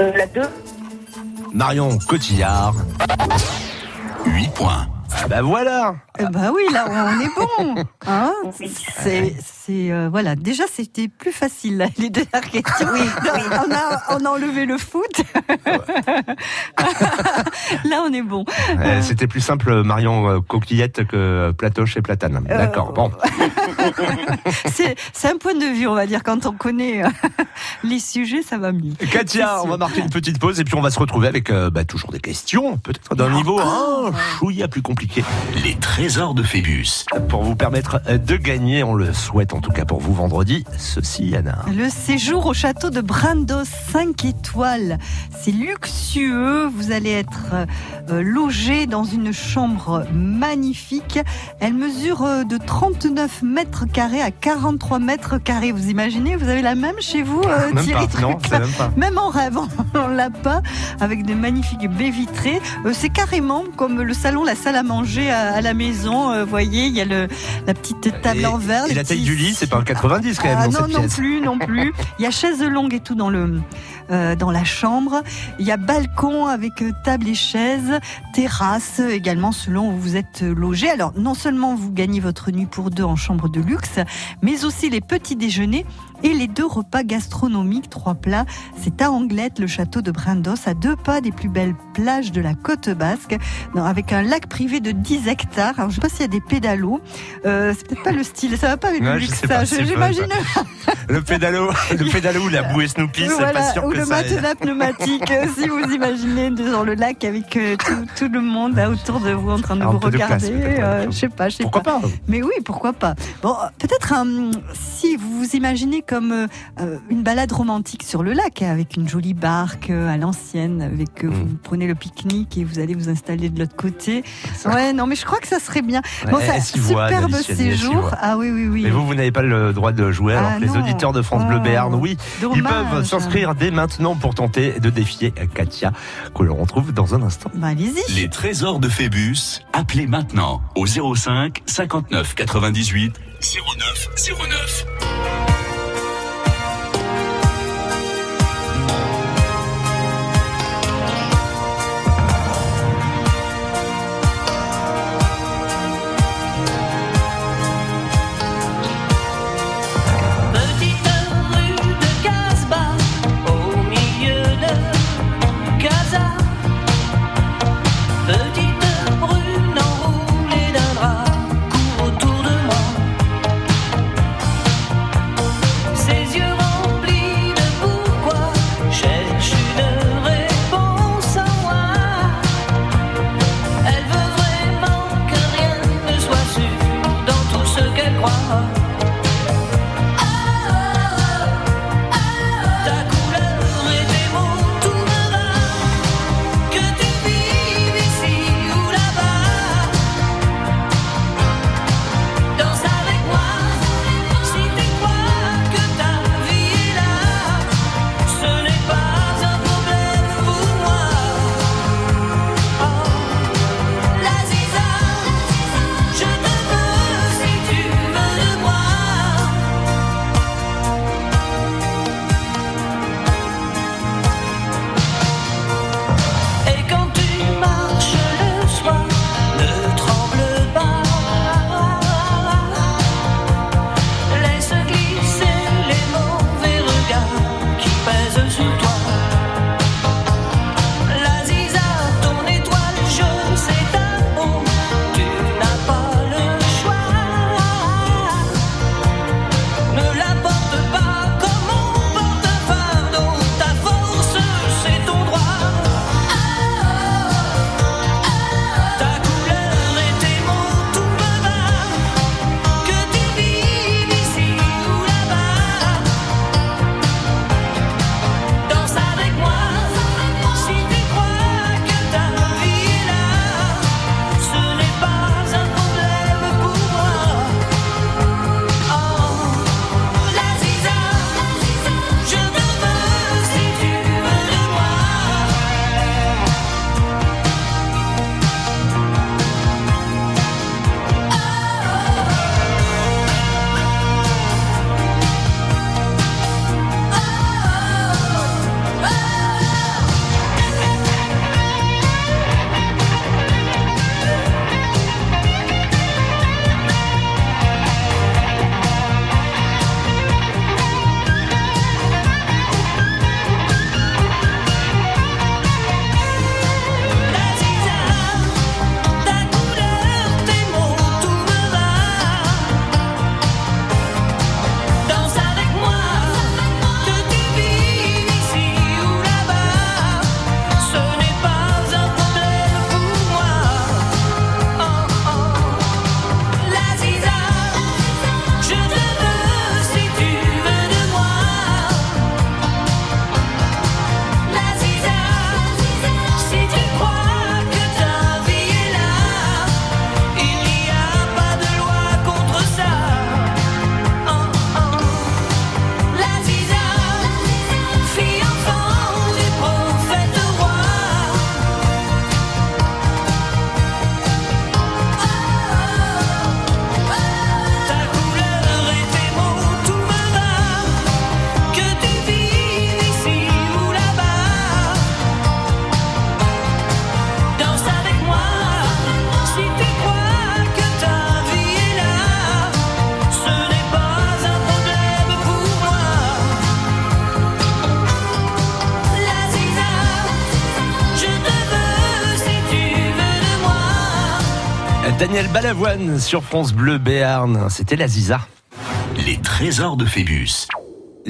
Euh, la 2 Marion Cotillard. 8 points. Ah bah voilà Eh ben oui, là, on est bon. [laughs] Hein c'est, c'est, euh, voilà. Déjà, c'était plus facile, là, les dernières [laughs] questions. On, a, on a enlevé le foot. [laughs] là, on est bon. Euh, C'était plus simple Marion euh, Coquillette que Platoche et Platane. Euh, D'accord, bon. C'est, c'est un point de vue, on va dire. Quand on connaît les sujets, ça va mieux. Katia, on va marquer une petite pause et puis on va se retrouver avec bah, toujours des questions, peut-être d'un niveau un chouïa plus compliqué. Les trésors de Phébus. Pour vous permettre euh, de gagner, on le souhaite en tout cas pour vous vendredi, ceci Anna. Le séjour au château de Brandos, 5 étoiles. C'est luxueux. Vous allez être euh, logé dans une chambre magnifique. Elle mesure euh, de 39 mètres carrés à 43 mètres carrés. Vous imaginez Vous avez la même chez vous, euh, Même Thierry pas, non, même pas. Même en rêve, on l'a pas, avec de magnifiques baies vitrées. Euh, c'est carrément comme le salon, la salle à manger à, à la maison. Euh, Vous voyez, il y a le, la petite table Et- en verre. Et la taille du lit, c'est pas un 90 quand même ah dans non, cette non pièce. plus, non plus. Il y a chaise longue et tout dans le euh, dans la chambre. Il y a balcon avec euh, table et chaise, terrasse également selon où vous êtes euh, logé. Alors non seulement vous gagnez votre nuit pour deux en chambre de luxe, mais aussi les petits déjeuners et les deux repas gastronomiques, trois plats. C'est à Anglette, le château de Brindos, à deux pas des plus belles plages de la côte basque, avec un lac privé de 10 hectares. Alors je sais pas s'il y a des pédalos. Euh, c'est peut-être pas le style, ça va pas avec Ouais, le luxe. ça. J'imagine. Le pédalo, le pédalo ou la bouée Snoopy, c'est Voilà, pas sûr ou que le ça matelas pneumatique, euh, si vous imaginez dans le lac avec euh, tout, tout le monde là, autour de vous en train de vous de regarder. peut-être, euh, je sais pas, je sais Pourquoi pas Mais oui, pourquoi pas. Bon, peut-être si vous vous imaginez comme euh, euh, une balade romantique sur le lac, hein, avec une jolie barque euh, à l'ancienne, avec mmh. vous mm. prenez le pique-nique et vous allez vous installer de l'autre côté. Ouais, non, mais je crois que ça serait bien. Ouais, bon, ça, hein, superbe séjour. Ah oui, oui, oui. Mais vous, vous n'avez pas le droit de jouer, ah alors les auditeurs de France Bleu oh, Béarn, oui, ils peuvent s'inscrire dès maintenant pour tenter de défier Katia, que l'on retrouve dans un instant. Bah, allez-y. Les trésors de Phébus, appelez maintenant au 05 59 98 09 09. Balavoine sur France Bleu Béarn. C'était la Ziza. Les trésors de Phébus.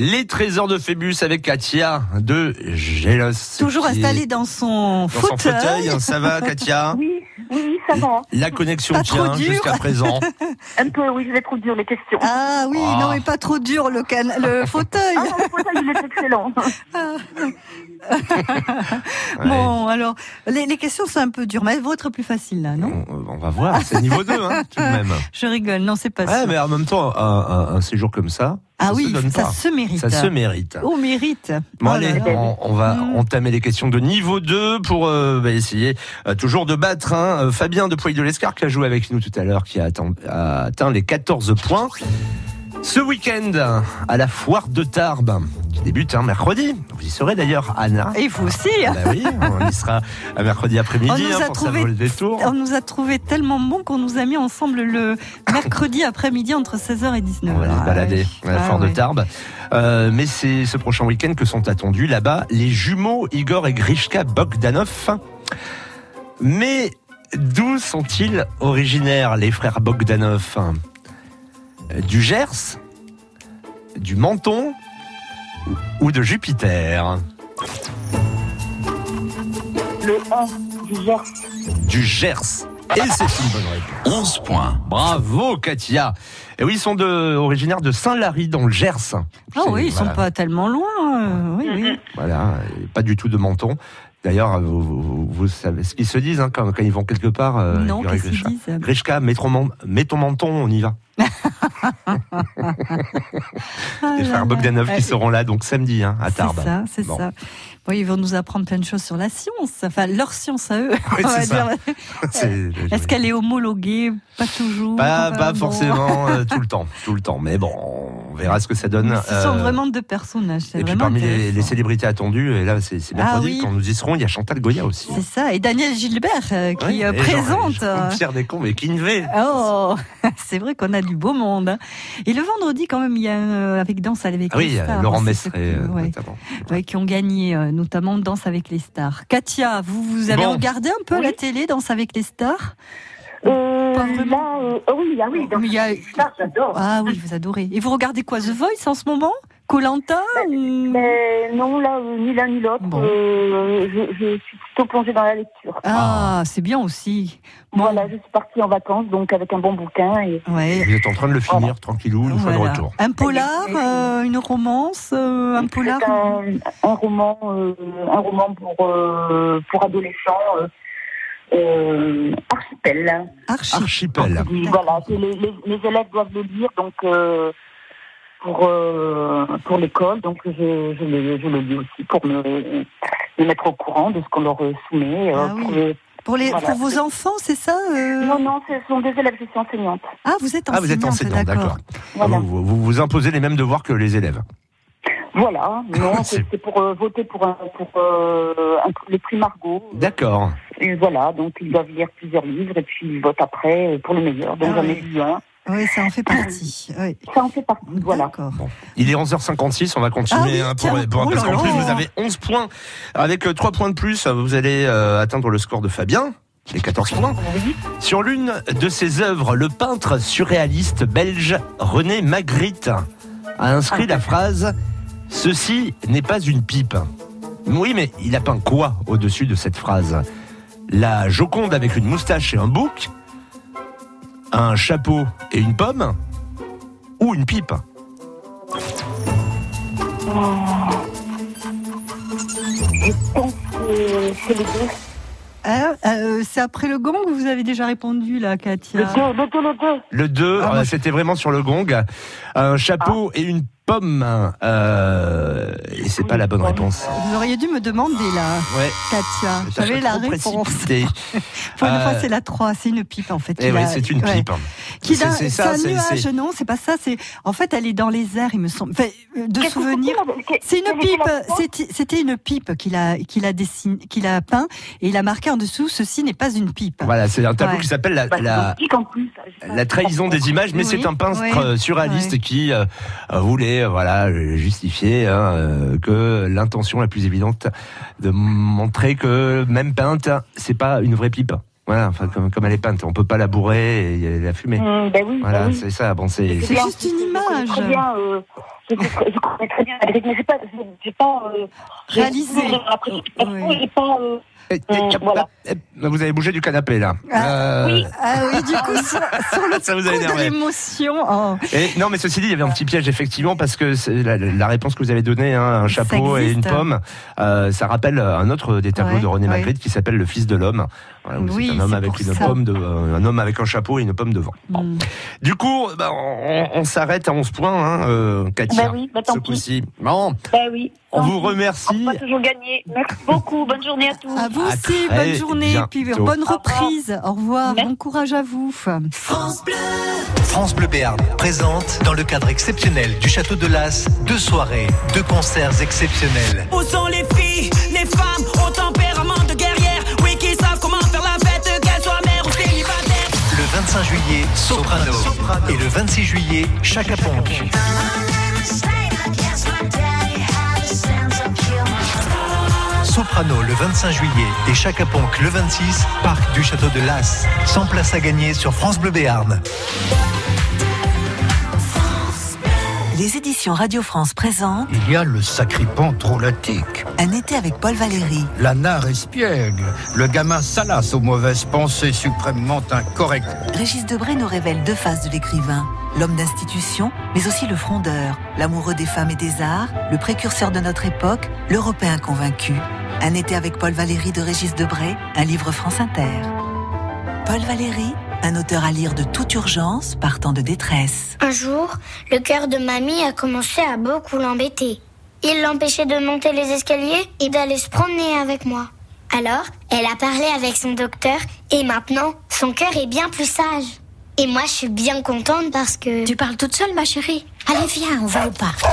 Les trésors de Phébus avec Katia de Gélos. Toujours installée dans son dans fauteuil. Son fauteuil. Ça va, [laughs] Katia? Oui, oui, ça va. La connexion pas tient jusqu'à présent. [laughs] Un peu, oui, je trop dur les questions. Ah oui, ah. non, mais pas trop dur le, can... le [laughs] fauteuil. Ah, non, le fauteuil, il est excellent. Ah. Bon, alors, les, questions sont un peu dures, mais elles vont être plus faciles, là, non? On, va voir, c'est niveau 2, hein, tout de même. Je rigole, non, c'est pas ça. Ouais, mais en même temps, un séjour comme ça, ah ça oui, se donne ça pas. se mérite. Ça se mérite. Au mérite. Bon Oh allez, on, on va Mm. entamer les questions de niveau 2 pour euh, bah, essayer euh, toujours de battre hein, euh, Fabien de Poil de l'Escar qui a joué avec nous tout à l'heure, qui a atteint, a atteint les 14 points. Ce week-end, à la foire de Tarbes, qui débute hein, mercredi. Vous y serez d'ailleurs, Anna. Et vous aussi. Ah bah oui, on y sera à mercredi après-midi On nous hein, a pour trouvé- le détour. On nous a trouvé tellement bon qu'on nous a mis ensemble le mercredi après-midi entre 16h et 19h. On va aller se balader à la Ah foire de. Tarbes. Euh, mais c'est ce prochain week-end que sont attendus là-bas les jumeaux Igor et Grishka Bogdanov. Mais d'où sont-ils originaires, les frères Bogdanov? Du Gers Du Menton Ou de Jupiter Le 1 du Gers. Du Gers. Et c'est une bonne réponse. 11 points. Bravo Katia. Et oui, ils sont de, originaires de Saint-Lary dans le Gers. Ah oui, ils sont voilà. pas tellement loin. euh, oui, oui. [laughs] Voilà, et pas du tout de menton. D'ailleurs, vous, vous- vous savez ce qu'ils se disent hein, quand, quand ils vont quelque part. euh, non, qu'est-ce qu'ils disent? Grishka, mets ton, men- mets ton menton, on y va. Ah Les frères. Bogdanov qui seront là, donc samedi, hein, à Tarbes. C'est ça, c'est Bon. ça. Bon, ils vont nous apprendre plein de choses sur la science, enfin leur science à eux. [laughs] Oui. C'est- [laughs] Est-ce qu'elle est homologuée? Pas toujours. Pas, pas bon. forcément euh, [laughs] tout le temps, tout le temps. Mais bon, on verra ce que ça donne. Ce sont Euh, vraiment deux personnages. Et puis parmi les, célébrités attendues, et là c'est c'est Ah mercredi, oui. quand nous y serons, il y a Chantal Goya aussi. C'est ça. Et Daniel Gilbert euh, qui Oui, euh, présente. Jean- euh, Pierre Descomps et Kinvé. Oh, [laughs] c'est vrai qu'on a du beau monde. hein. Et le vendredi, quand même, il y a euh, avec Danse avec Ah oui, les il y a stars. Laurent C'est- Messeret euh, ouais. notamment. Ouais, qui ont gagné, euh, notamment Danse avec les stars. Katia, vous, vous avez Bon. regardé un peu Oui. la télé, Danse avec les stars? Euh, Pas vraiment. là, euh, ah oui, ah oui, donc, Mais il y a- ça, j'adore. Ah oui, vous adorez. Et vous regardez quoi The Voice en ce moment? Colanta Mais non, là, euh, ni l'un ni l'autre. Bon. Euh, je, je suis plutôt plongée dans la lecture. Ah, c'est bien aussi. Bon. Voilà, je suis partie en vacances, donc avec un bon bouquin. Et... Ouais. Vous êtes en train de le finir tranquillou, une fois de Voilà. retour. Un polar, euh, une romance, euh, un polar. Un, un roman, euh, un roman pour, euh, pour adolescents, euh, archipel. Archipel. Dit, voilà, que les, les, les élèves doivent le lire, donc euh, pour euh, pour l'école, donc je, je, le, je le lis aussi pour me, me mettre au courant de ce qu'on leur soumet. euh, Ah pour oui. les- Pour, les, Voilà. pour vos enfants, c'est ça euh? Non, non, ce sont des élèves, je suis enseignante. Ah, vous êtes Ah, vous êtes enseignante, enseignant, d'accord. Voilà. Vous, vous, vous imposez les mêmes devoirs que les élèves. Voilà, [laughs] non, c'est pour euh, voter pour, un, pour euh, un- prix Margot. D'accord. Et voilà, donc ils doivent lire plusieurs livres et puis ils votent après euh, pour le meilleur. Donc Ah j'en ai oui. lu un. Oui, ça en fait partie. [coughs] Oui. Ça en fait partie, voilà. D'accord. Il est 11h56, on va continuer Ah oui, hein, pour, Oh parce là qu'en plus vous avez 11 points. Avec 3 points de plus, vous allez euh, atteindre le score de Fabien. Les 14 points. Sur l'une de ses œuvres, le peintre surréaliste belge René Magritte a inscrit la phrase Ceci n'est pas une pipe. Oui, mais il a peint quoi au-dessus de cette phrase? La Joconde avec une moustache et un bouc? Un chapeau et une pomme? Ou une pipe? Je pense que c'est les deux. Ah, euh, c'est après le gong ou vous avez déjà répondu là, Le Katia deux, le deux, le deux. Le 2, Ah, je- c'était vraiment sur le gong. Un chapeau et une pomme. euh, et c'est pas la bonne réponse. Vous auriez dû me demander là, Ouais. Katia. J'avais la réponse. [laughs] Pour une Euh, fois, c'est la 3, c'est une pipe en fait. Eh oui, c'est une ouais. pipe. Qui C'est- ça, un nuage, non, c'est pas ça. C'est en fait, elle est dans les airs, il me semble. Enfin, euh, de la- C'est une pipe. c'était- une pipe qu'il a, qu'il a dessiné, qu'il a peint, et il a marqué en dessous. Ceci n'est pas une pipe. Voilà, c'est un tableau Ouais. qui s'appelle la, Bah, la, trahison des images, mais Oui, c'est un peintre oui, euh, surréaliste qui euh, euh, voulait euh, voilà euh, justifier hein, euh, que l'intention la plus évidente de montrer que même peinte, c'est pas une vraie pipe. Voilà, enfin comme, comme elle est peinte, on peut pas la bourrer et il y a la fumée. Hum, ben oui, Voilà, ben oui. c'est ça. Bon, c'est juste je une image. Très bien, euh, je, je connais très bien la grille, mais j'ai pas, j'ai- pas euh, Réalisé. Après, j'ai pas, euh, eh, voilà. eh, Vous avez bougé du canapé là. Euh, Ah oui, du coup, sur, sur [laughs] le Ça vous a de l'émotion. oh. Et non, mais ceci dit, il y avait un petit piège effectivement parce que la, la réponse que vous avez donnée, hein, un chapeau et une pomme, euh, ça rappelle un autre des tableaux Ouais, de René ouais. Magritte qui s'appelle Le Fils de l'homme. Voilà, où Oui, c'est un homme avec une ça. pomme de, euh, un homme avec un chapeau et une pomme devant. Bon. Mm. Du coup, bah, on, on s'arrête à 11 points, hein, euh, Katia. Bah oui, bah tant ce pis. coup-ci. Bon, Bah oui. on vous remercie. On va toujours gagner. Merci beaucoup. Bonne journée à tous. À vous À aussi, bonne journée, puis bonne Au revoir. reprise. Au revoir, bon courage à vous. France Bleu. France Bleu Béarn présente, dans le cadre exceptionnel du Château de Las, deux soirées, deux concerts exceptionnels. Où sont les filles, les femmes au 25 juillet, Soprano. Et le 26 juillet, Chaka. Soprano le 25 juillet et Chaka le 26, parc du Château de Las. 100 places à gagner sur France Bleu Béarn. Les éditions Radio France présentent Il y a le sacripant drôlatique, Un été avec Paul Valéry. la nare espiègle, le gamin salace aux mauvaises pensées suprêmement incorrectes. Régis Debray nous révèle deux faces de l'écrivain. L'homme d'institution, mais aussi le frondeur, l'amoureux des femmes et des arts, le précurseur de notre époque, l'Européen convaincu. Un été avec Paul Valéry de Régis Debray, un livre France Inter. Paul Valéry, un auteur à lire de toute urgence, partant de détresse. Un jour, le cœur de mamie a commencé à beaucoup l'embêter. Il l'empêchait de monter les escaliers et d'aller se promener avec moi. Alors, elle a parlé avec son docteur et maintenant, son cœur est bien plus sage. Et moi, je suis bien contente parce que... Tu parles toute seule, ma chérie Allez, viens, on va au parc.